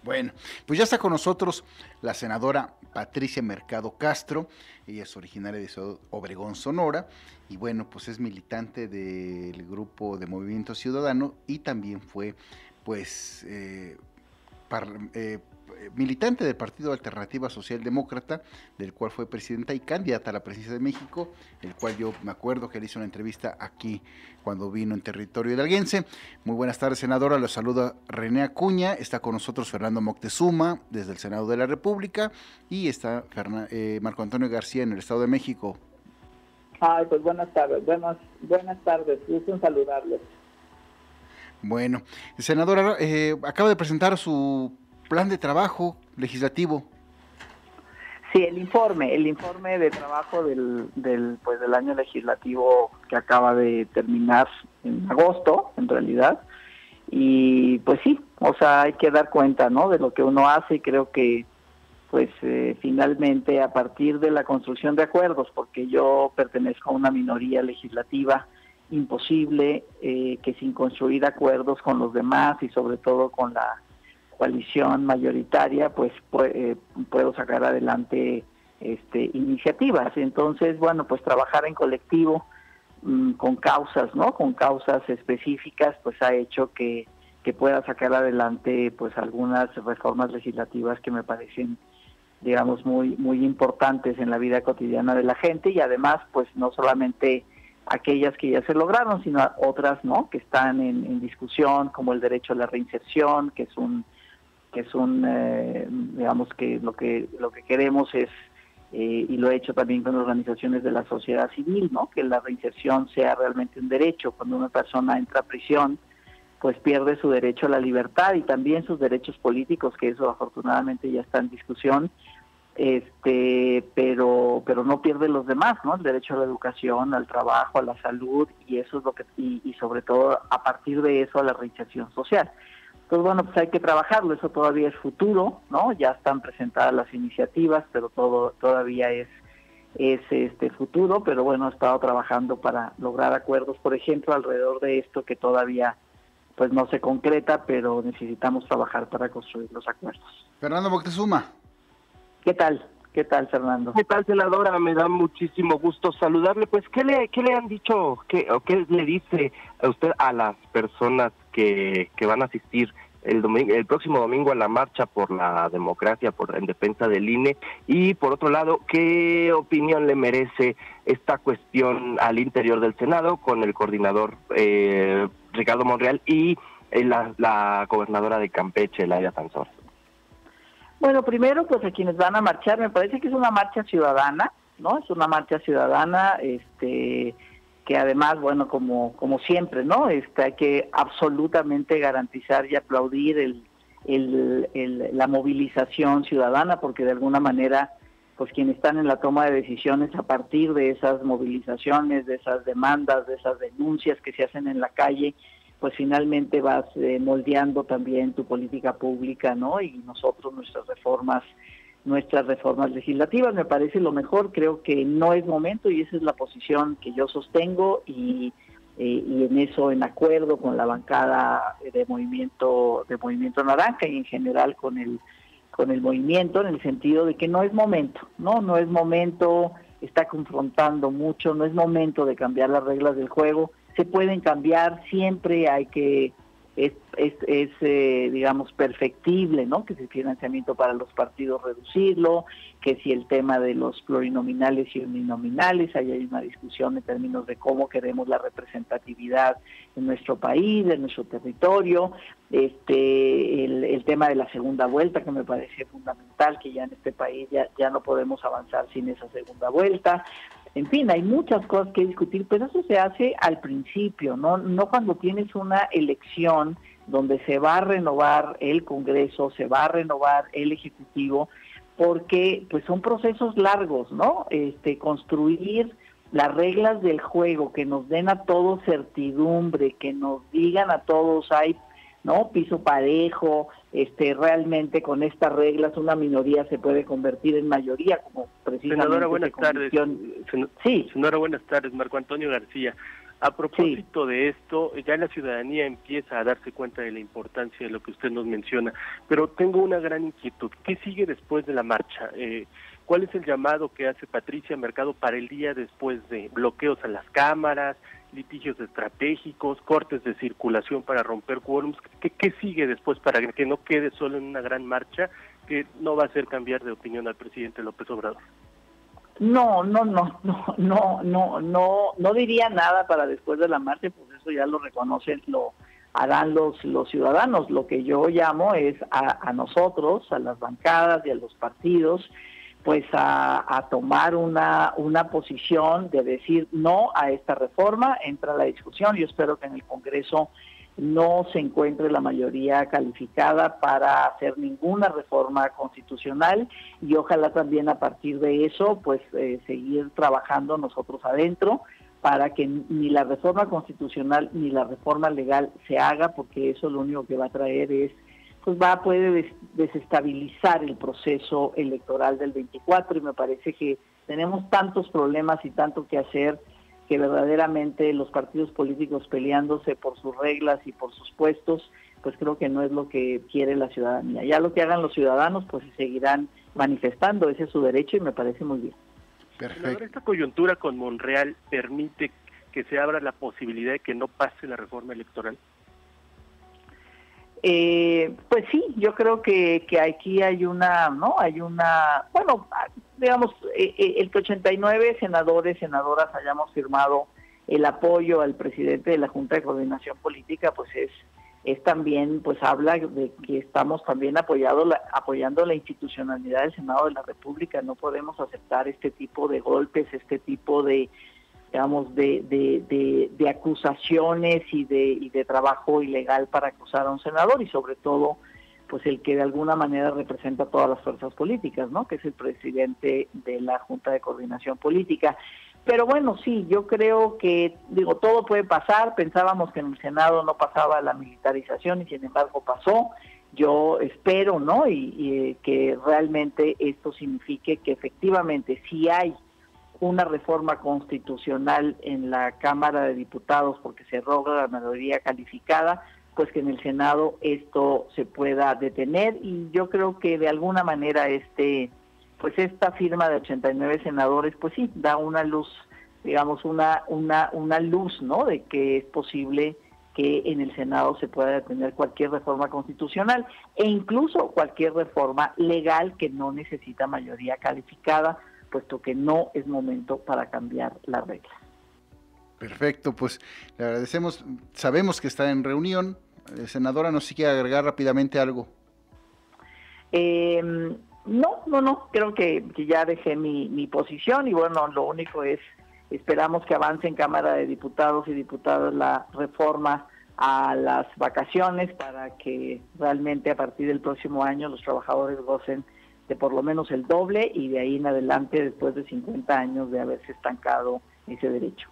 Bueno, pues ya está con nosotros la senadora Patricia Mercado Castro, ella es originaria de Obregón, Sonora, y bueno, pues es militante del grupo de Movimiento Ciudadano y también fue pues eh, eh militante del Partido Alternativa Social Demócrata, del cual fue presidenta y candidata a la presidencia de México, el cual yo me acuerdo que le hizo una entrevista aquí cuando vino en territorio de Alguense. Muy buenas tardes, senadora. Los saluda René Acuña. Está con nosotros Fernando Moctezuma desde el Senado de la República y está eh, Marco Antonio García en el Estado de México. Ay, pues buenas tardes, buenas, buenas tardes, gusto saludarles. Bueno, senadora, eh, acaba de presentar su plan de trabajo legislativo. Sí, el informe, el informe de trabajo del, del, pues, del año legislativo que acaba de terminar en agosto, en realidad. Y pues sí, o sea, hay que dar cuenta, ¿no? De lo que uno hace y creo que pues eh, finalmente a partir de la construcción de acuerdos, porque yo pertenezco a una minoría legislativa, imposible eh, que sin construir acuerdos con los demás y sobre todo con la coalición mayoritaria, pues eh, puedo sacar adelante este, iniciativas. Entonces, bueno, pues trabajar en colectivo, mm, con causas, ¿no? Con causas específicas, pues ha hecho que, que pueda sacar adelante pues algunas reformas legislativas que me parecen digamos muy muy importantes en la vida cotidiana de la gente y además pues no solamente aquellas que ya se lograron sino otras no que están en, discusión como el derecho a la reinserción que es un que es un eh, digamos que lo que lo que queremos es eh, y lo he hecho también con organizaciones de la sociedad civil, ¿no? Que la reinserción sea realmente un derecho. Cuando una persona entra a prisión, pues pierde su derecho a la libertad y también sus derechos políticos, que eso afortunadamente ya está en discusión, este, pero, pero no pierde los demás, ¿no? El derecho a la educación, al trabajo, a la salud y eso es lo que y, y sobre todo a partir de eso a la reinserción social. Entonces, bueno, pues hay que trabajarlo, eso todavía es futuro, ¿no? Ya están presentadas las iniciativas, pero todo todavía es es este futuro, pero bueno, he estado trabajando para lograr acuerdos, por ejemplo, alrededor de esto que todavía pues no se concreta, pero necesitamos trabajar para construir los acuerdos. Fernando Moctezuma. ¿Qué tal? ¿Qué tal, Fernando? ¿Qué tal, senadora? Me da muchísimo gusto saludarle. Pues, ¿qué le, qué le han dicho qué, o qué le dice a usted a las personas que, que van a asistir el, domingo, el próximo domingo a la marcha por la democracia, por en defensa del INE? Y, por otro lado, ¿qué opinión le merece esta cuestión al interior del Senado con el coordinador eh, Ricardo Monreal y eh, la, la gobernadora de Campeche, Laia Tanzor? Bueno, primero, pues a quienes van a marchar, me parece que es una marcha ciudadana, ¿no? Es una marcha ciudadana, este, que además, bueno, como, como siempre, ¿no? Este, hay que absolutamente garantizar y aplaudir el, la movilización ciudadana, porque de alguna manera, pues quienes están en la toma de decisiones a partir de esas movilizaciones, de esas demandas, de esas denuncias que se hacen en la calle, pues finalmente vas eh, moldeando también tu política pública, ¿no? Y nosotros nuestras reformas, nuestras reformas legislativas, me parece lo mejor, creo que no es momento y esa es la posición que yo sostengo y, eh, y en eso en acuerdo con la bancada de movimiento de movimiento naranja y en general con el con el movimiento en el sentido de que no es momento, ¿no? No es momento, está confrontando mucho, no es momento de cambiar las reglas del juego se pueden cambiar, siempre hay que, es, es, es eh, digamos, perfectible, ¿no? Que el financiamiento para los partidos reducirlo, que si el tema de los plurinominales y uninominales, ahí hay una discusión en términos de cómo queremos la representatividad en nuestro país, en nuestro territorio, este, el, el tema de la segunda vuelta, que me parece fundamental, que ya en este país ya, ya no podemos avanzar sin esa segunda vuelta, en fin, hay muchas cosas que discutir, pero eso se hace al principio, no, no cuando tienes una elección donde se va a renovar el Congreso, se va a renovar el Ejecutivo, porque pues son procesos largos, ¿no? Este construir las reglas del juego que nos den a todos certidumbre, que nos digan a todos hay ¿no? Piso parejo, este, realmente con estas reglas una minoría se puede convertir en mayoría, como precisamente... Senadora, buenas tardes. sí. Senadora, buenas tardes. Marco Antonio García. A propósito de esto, ya la ciudadanía empieza a darse cuenta de la importancia de lo que usted nos menciona, pero tengo una gran inquietud. ¿Qué sigue después de la marcha? Eh, ¿Cuál es el llamado que hace Patricia Mercado para el día después de bloqueos a las cámaras, litigios estratégicos, cortes de circulación para romper quórums. ¿Qué, ¿Qué, sigue después para que no quede solo en una gran marcha que no va a hacer cambiar de opinión al presidente López Obrador? No, no, no, no, no, no, no, no diría nada para después de la marcha, pues eso ya lo reconocen, lo harán los, los ciudadanos. Lo que yo llamo es a, a nosotros, a las bancadas y a los partidos, pues a, tomar una, una posición de decir no a esta reforma, entra la discusión. Yo espero que en el Congreso no se encuentre la mayoría calificada para hacer ninguna reforma constitucional y ojalá también a partir de eso pues eh, seguir trabajando nosotros adentro para que ni la reforma constitucional ni la reforma legal se haga porque eso lo único que va a traer es pues va a poder desestabilizar el proceso electoral del 24 y me parece que tenemos tantos problemas y tanto que hacer que verdaderamente los partidos políticos peleándose por sus reglas y por sus puestos, pues creo que no es lo que quiere la ciudadanía. Ya lo que hagan los ciudadanos, pues seguirán manifestando, ese es su derecho y me parece muy bien. Perfecto. esta coyuntura con Monreal permite que se abra la posibilidad de que no pase la reforma electoral? Eh, pues sí, yo creo que, que aquí hay una, ¿no? Hay una, bueno, digamos, eh, eh, el que 89 senadores, senadoras hayamos firmado el apoyo al presidente de la Junta de Coordinación Política, pues es es también, pues habla de que estamos también apoyado la, apoyando la institucionalidad del Senado de la República. No podemos aceptar este tipo de golpes, este tipo de, digamos, de, de, de, acusaciones y de, y de trabajo ilegal para acusar a un senador y sobre todo, pues el que de alguna manera representa a todas las fuerzas políticas, ¿no? Que es el presidente de la Junta de Coordinación Política. Pero bueno, sí, yo creo que, digo, todo puede pasar. Pensábamos que en el Senado no pasaba la militarización y sin embargo pasó. Yo espero, ¿no? Y, eh, que realmente esto signifique que efectivamente si hay una reforma constitucional en la Cámara de Diputados porque se roga la mayoría calificada, pues que en el Senado esto se pueda detener y yo creo que de alguna manera este pues esta firma de 89 senadores, pues sí, da una luz, digamos, una, una, una luz, ¿no? De que es posible que en el Senado se pueda detener cualquier reforma constitucional e incluso cualquier reforma legal que no necesita mayoría calificada, puesto que no es momento para cambiar las reglas. Perfecto, pues le agradecemos. Sabemos que está en reunión. Eh, senadora, ¿nos quiere agregar rápidamente algo? Eh, no, no, no, creo que, ya dejé mi, mi posición y bueno, lo único es, esperamos que avance en Cámara de Diputados y Diputadas la reforma a las vacaciones para que realmente a partir del próximo año los trabajadores gocen de por lo menos el doble y de ahí en adelante después de 50 años de haberse estancado ese derecho.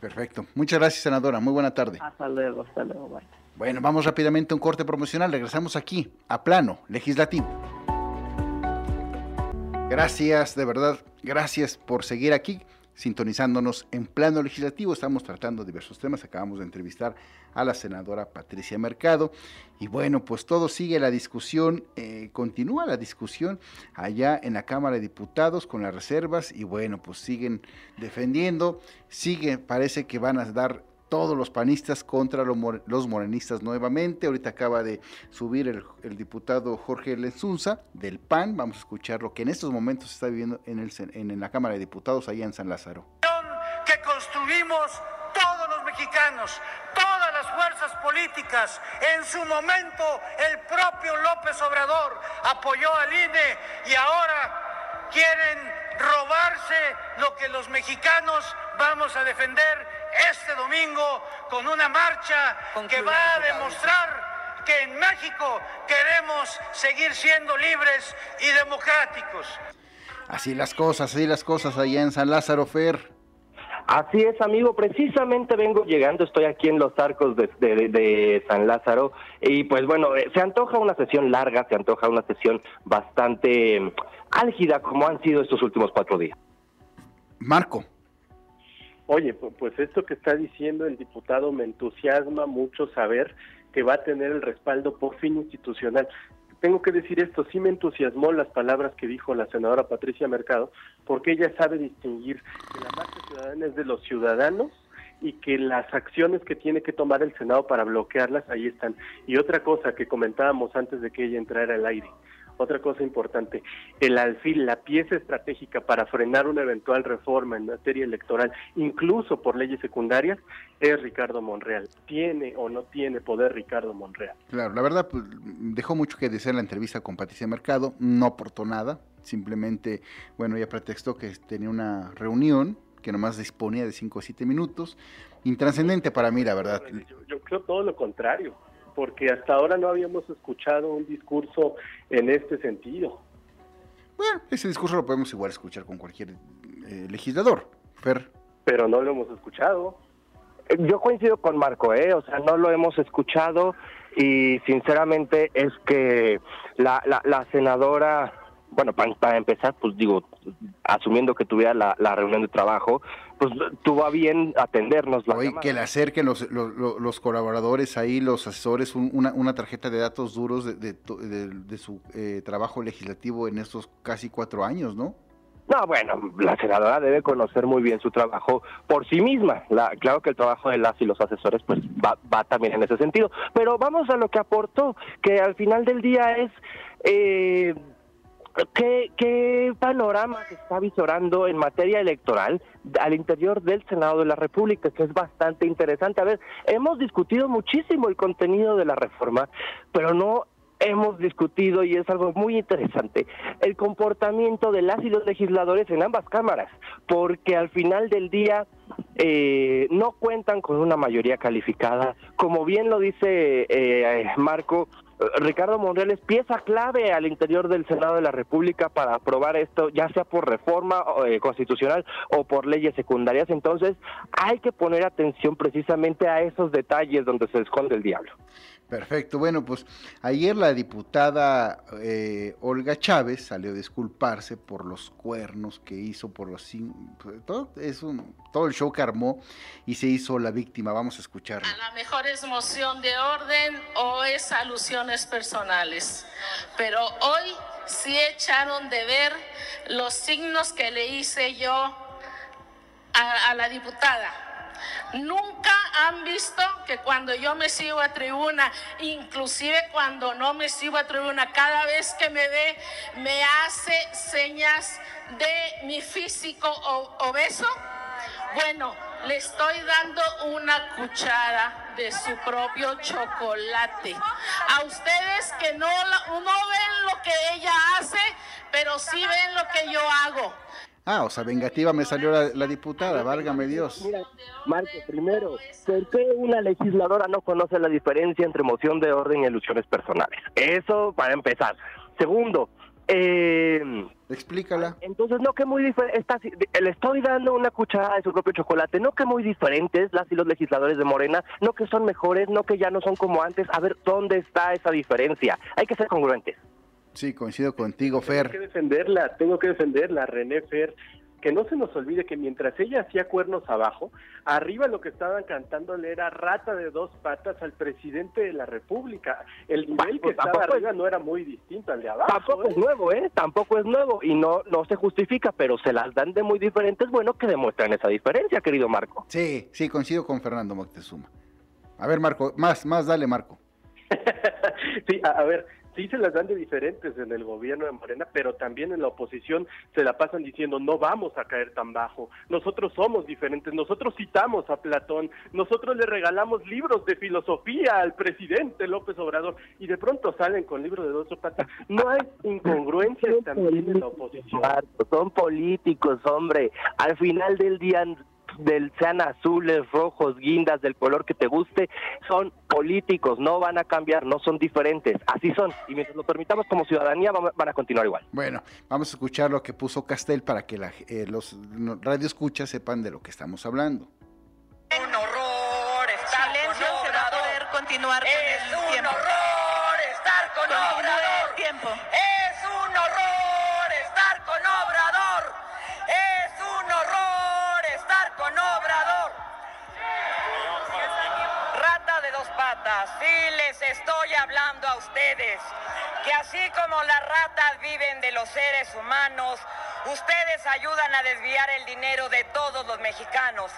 Perfecto. Muchas gracias, senadora. Muy buena tarde. Hasta luego, hasta luego. Bueno, vamos rápidamente a un corte promocional. Regresamos aquí, a plano legislativo. Gracias, de verdad, gracias por seguir aquí sintonizándonos en plano legislativo. Estamos tratando diversos temas. Acabamos de entrevistar a la senadora Patricia Mercado. Y bueno, pues todo sigue la discusión, eh, continúa la discusión allá en la Cámara de Diputados con las reservas. Y bueno, pues siguen defendiendo, sigue, parece que van a dar todos los panistas contra los morenistas nuevamente. Ahorita acaba de subir el, diputado Jorge Lenzunza del PAN. Vamos a escuchar lo que en estos momentos se está viviendo en, el, en la Cámara de Diputados allá en San Lázaro. Que construimos todos los mexicanos, todas las fuerzas políticas. En su momento el propio López Obrador apoyó al INE y ahora quieren robarse lo que los mexicanos vamos a defender este domingo con una marcha que va a demostrar que en México queremos seguir siendo libres y democráticos. Así las cosas, así las cosas allá en San Lázaro Fer. Así es, amigo. Precisamente vengo llegando, estoy aquí en los arcos de, de, San Lázaro y pues bueno, eh, se antoja una sesión larga, se antoja una sesión bastante mm, álgida como han sido estos últimos cuatro días. Marco. Oye, pues esto que está diciendo el diputado me entusiasma mucho saber que va a tener el respaldo por fin institucional. Tengo que decir esto, sí me entusiasmó las palabras que dijo la senadora Patricia Mercado, porque ella sabe distinguir que la marcha ciudadana es de los ciudadanos y que las acciones que tiene que tomar el Senado para bloquearlas ahí están. Y otra cosa que comentábamos antes de que ella entrara al aire, otra cosa importante, el alfil, la pieza estratégica para frenar una eventual reforma en materia electoral, incluso por leyes secundarias, es Ricardo Monreal. ¿Tiene o no tiene poder Ricardo Monreal? Claro, la verdad, pues, dejó mucho que decir la entrevista con Patricia Mercado, no aportó nada, simplemente, bueno, ella pretextó que tenía una reunión que nomás disponía de 5 o 7 minutos, intrascendente para mí, la verdad. yo creo todo lo contrario porque hasta ahora no habíamos escuchado un discurso en este sentido. Bueno, ese discurso lo podemos igual escuchar con cualquier eh, legislador, Fer. Pero no lo hemos escuchado. Yo coincido con Marco, ¿eh? O sea, no lo hemos escuchado y sinceramente es que la, la, la senadora bueno, para, empezar, pues digo, asumiendo que tuviera la, reunión de trabajo, pues tuvo a bien atendernos. La que le acerquen los, los, colaboradores ahí, los asesores, una, una, tarjeta de datos duros de, de, su eh, trabajo legislativo en estos casi cuatro años, ¿no? No, bueno, la senadora debe conocer muy bien su trabajo por sí misma. La, claro que el trabajo de las y los asesores pues va, va también en ese sentido. Pero vamos a lo que aportó, que al final del día es... Eh, ¿Qué, ¿Qué panorama se está visorando en materia electoral al interior del Senado de la República? Que es bastante interesante. A ver, hemos discutido muchísimo el contenido de la reforma, pero no hemos discutido y es algo muy interesante el comportamiento de las y los legisladores en ambas cámaras, porque al final del día eh, no cuentan con una mayoría calificada. Como bien lo dice eh, Marco, Ricardo Monreal es pieza clave al interior del Senado de la República para aprobar esto, ya sea por reforma eh, constitucional o por leyes secundarias. Entonces, hay que poner atención precisamente a esos detalles donde se esconde el diablo. Perfecto. Bueno, pues ayer la diputada eh, Olga Chávez salió a disculparse por los cuernos que hizo, por los pues, todo, es un, el show que armó y se hizo la víctima. Vamos a escucharla. A la mejor es moción de orden o es alusiones personales. Pero hoy sí echaron de ver los signos que le hice yo a la diputada Nunca han visto que cuando yo me sigo a tribuna, inclusive cuando no me sigo a tribuna, cada vez que me ve, me hace señas de mi físico obeso. Bueno, le estoy dando una cuchara de su propio chocolate. A ustedes que no, no ven lo que ella hace, pero sí ven lo que yo hago. Ah, o sea, vengativa me salió la, diputada, válgame Dios. Mira, Marco, primero, ¿por qué una legisladora no conoce la diferencia entre moción de orden y ilusiones personales? Eso para empezar. Segundo, eh, Explícala. Entonces, no que muy diferente, le estoy dando una cucharada de su propio chocolate, no que muy diferentes las y los legisladores de Morena, no que son mejores, no que ya no son como antes, a ver, ¿dónde está esa diferencia? Hay que ser congruentes. Sí, coincido contigo, Fer. Tengo que defenderla, tengo que defenderla, René Fer. Que no se nos olvide que mientras ella hacía cuernos abajo, arriba lo que estaban cantándole era rata de dos patas al presidente de la República. El nivel que estaba arriba no era muy distinto al de abajo. Tampoco es ¿eh? nuevo, ¿eh? Tampoco es nuevo y no, no se justifica, pero se las dan de muy diferentes. Bueno, que demuestran esa diferencia, querido Marco. Sí, sí, coincido con Fernando Moctezuma. A ver, Marco, más, más, dale, Marco. sí, a, ver, sí se las dan de diferentes en el gobierno de Morena, pero también en la oposición se la pasan diciendo no vamos a caer tan bajo, nosotros somos diferentes, nosotros citamos a Platón, nosotros le regalamos libros de filosofía al presidente López Obrador y de pronto salen con libros de dos patas. No hay incongruencias también en la oposición. Son políticos, hombre. Al final del día del sean azules, rojos, guindas, del color que te guste, son políticos, no van a cambiar, no son diferentes, así son. Y mientras lo permitamos como ciudadanía van a continuar igual. Bueno, vamos a escuchar lo que puso Castel para que la, eh, los radioescuchas sepan de lo que estamos hablando. Un horror estar Silencio, con se va a poder continuar con es el un horror estar con Obrador. tiempo. Es sí les estoy hablando a ustedes, que así como las ratas viven de los seres humanos, ustedes ayudan a desviar el dinero de todos los mexicanos.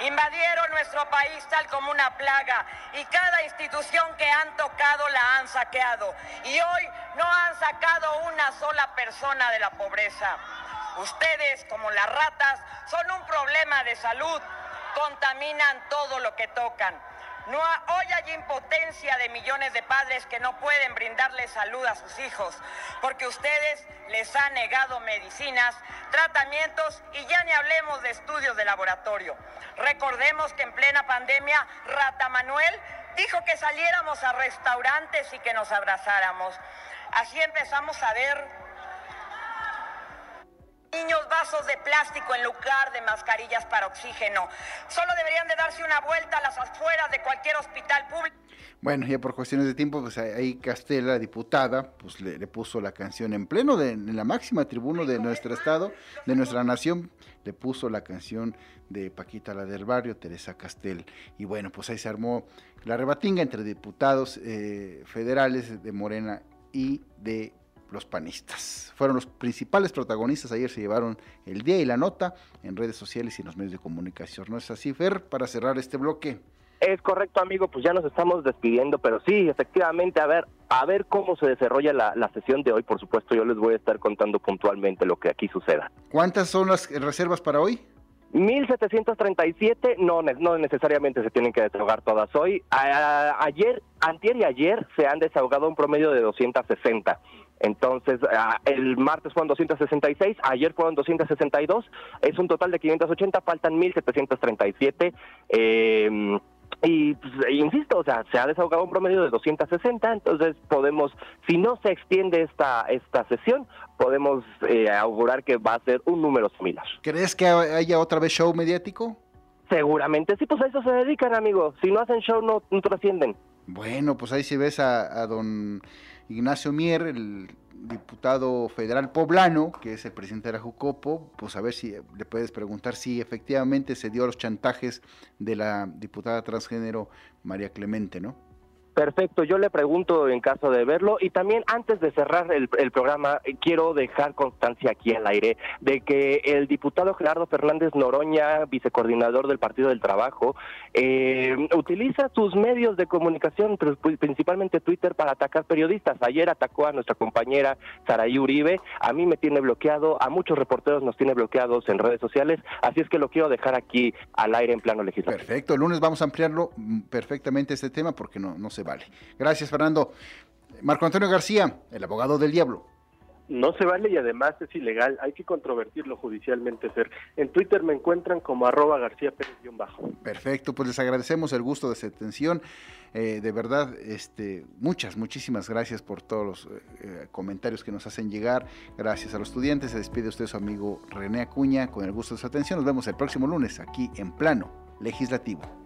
Invadieron nuestro país tal como una plaga y cada institución que han tocado la han saqueado. Y hoy no han sacado una sola persona de la pobreza. Ustedes, como las ratas, son un problema de salud. Contaminan todo lo que tocan. No, hoy hay impotencia de millones de padres que no pueden brindarle salud a sus hijos porque ustedes les han negado medicinas, tratamientos y ya ni hablemos de estudios de laboratorio. Recordemos que en plena pandemia, Rata Manuel dijo que saliéramos a restaurantes y que nos abrazáramos. Así empezamos a ver niños vasos de plástico en lugar de mascarillas para oxígeno. Solo deberían de darse una vuelta a las afueras de cualquier hospital público. Bueno, ya por cuestiones de tiempo, pues ahí Castela, diputada, pues le, puso la canción en pleno, de, en la máxima tribuna de nuestro estado, de nuestra nación, le puso la canción de Paquita la del barrio, Teresa Castel. Y bueno, pues ahí se armó la rebatinga entre diputados eh, federales de Morena y de los panistas. Fueron los principales protagonistas, ayer se llevaron el día y la nota en redes sociales y en los medios de comunicación. ¿No es así, Fer, para cerrar este bloque? Es correcto, amigo, pues ya nos estamos despidiendo, pero sí, efectivamente, a ver, a ver cómo se desarrolla la, la, sesión de hoy, por supuesto, yo les voy a estar contando puntualmente lo que aquí suceda. ¿Cuántas son las reservas para hoy? 1737, no, no necesariamente se tienen que desahogar todas hoy. A, ayer, antier y ayer se han desahogado un promedio de 260. Entonces, el martes fueron 266, ayer fueron 262, es un total de 580, faltan 1737. Eh, y pues, insisto, o sea, se ha desahogado un promedio de 260, entonces podemos, si no se extiende esta, esta sesión, podemos eh, augurar que va a ser un número similar. ¿Crees que haya otra vez show mediático? Seguramente, sí, pues a eso se dedican, amigo. Si no hacen show, no, no trascienden. Bueno, pues ahí si ves a, a don Ignacio Mier, el diputado federal poblano, que es el presidente de la Jucopo, pues a ver si le puedes preguntar si efectivamente se dio los chantajes de la diputada transgénero María Clemente, ¿no? Perfecto, yo le pregunto en caso de verlo y también antes de cerrar el, programa eh, quiero dejar constancia aquí al aire de que el diputado Gerardo Fernández Noroña, vicecoordinador del Partido del Trabajo, eh, utiliza sus medios de comunicación, principalmente Twitter, para atacar periodistas. Ayer atacó a nuestra compañera Saraí Uribe, a mí me tiene bloqueado, a muchos reporteros nos tiene bloqueados en redes sociales, así es que lo quiero dejar aquí al aire en plano legislativo. Perfecto, el lunes vamos a ampliarlo mm, perfectamente este tema porque no, no se vale. Gracias, Fernando. Marco Antonio García, el abogado del diablo. No se vale y además es ilegal, hay que controvertirlo judicialmente, Fer. En Twitter me encuentran como arroba García Pérez-bajo. Perfecto, pues les agradecemos el gusto de su atención. Eh, de verdad, este, muchas, muchísimas gracias por todos los eh, comentarios que nos hacen llegar. Gracias a los estudiantes. Se despide usted su amigo René Acuña con el gusto de su atención. Nos vemos el próximo lunes aquí en Plano Legislativo.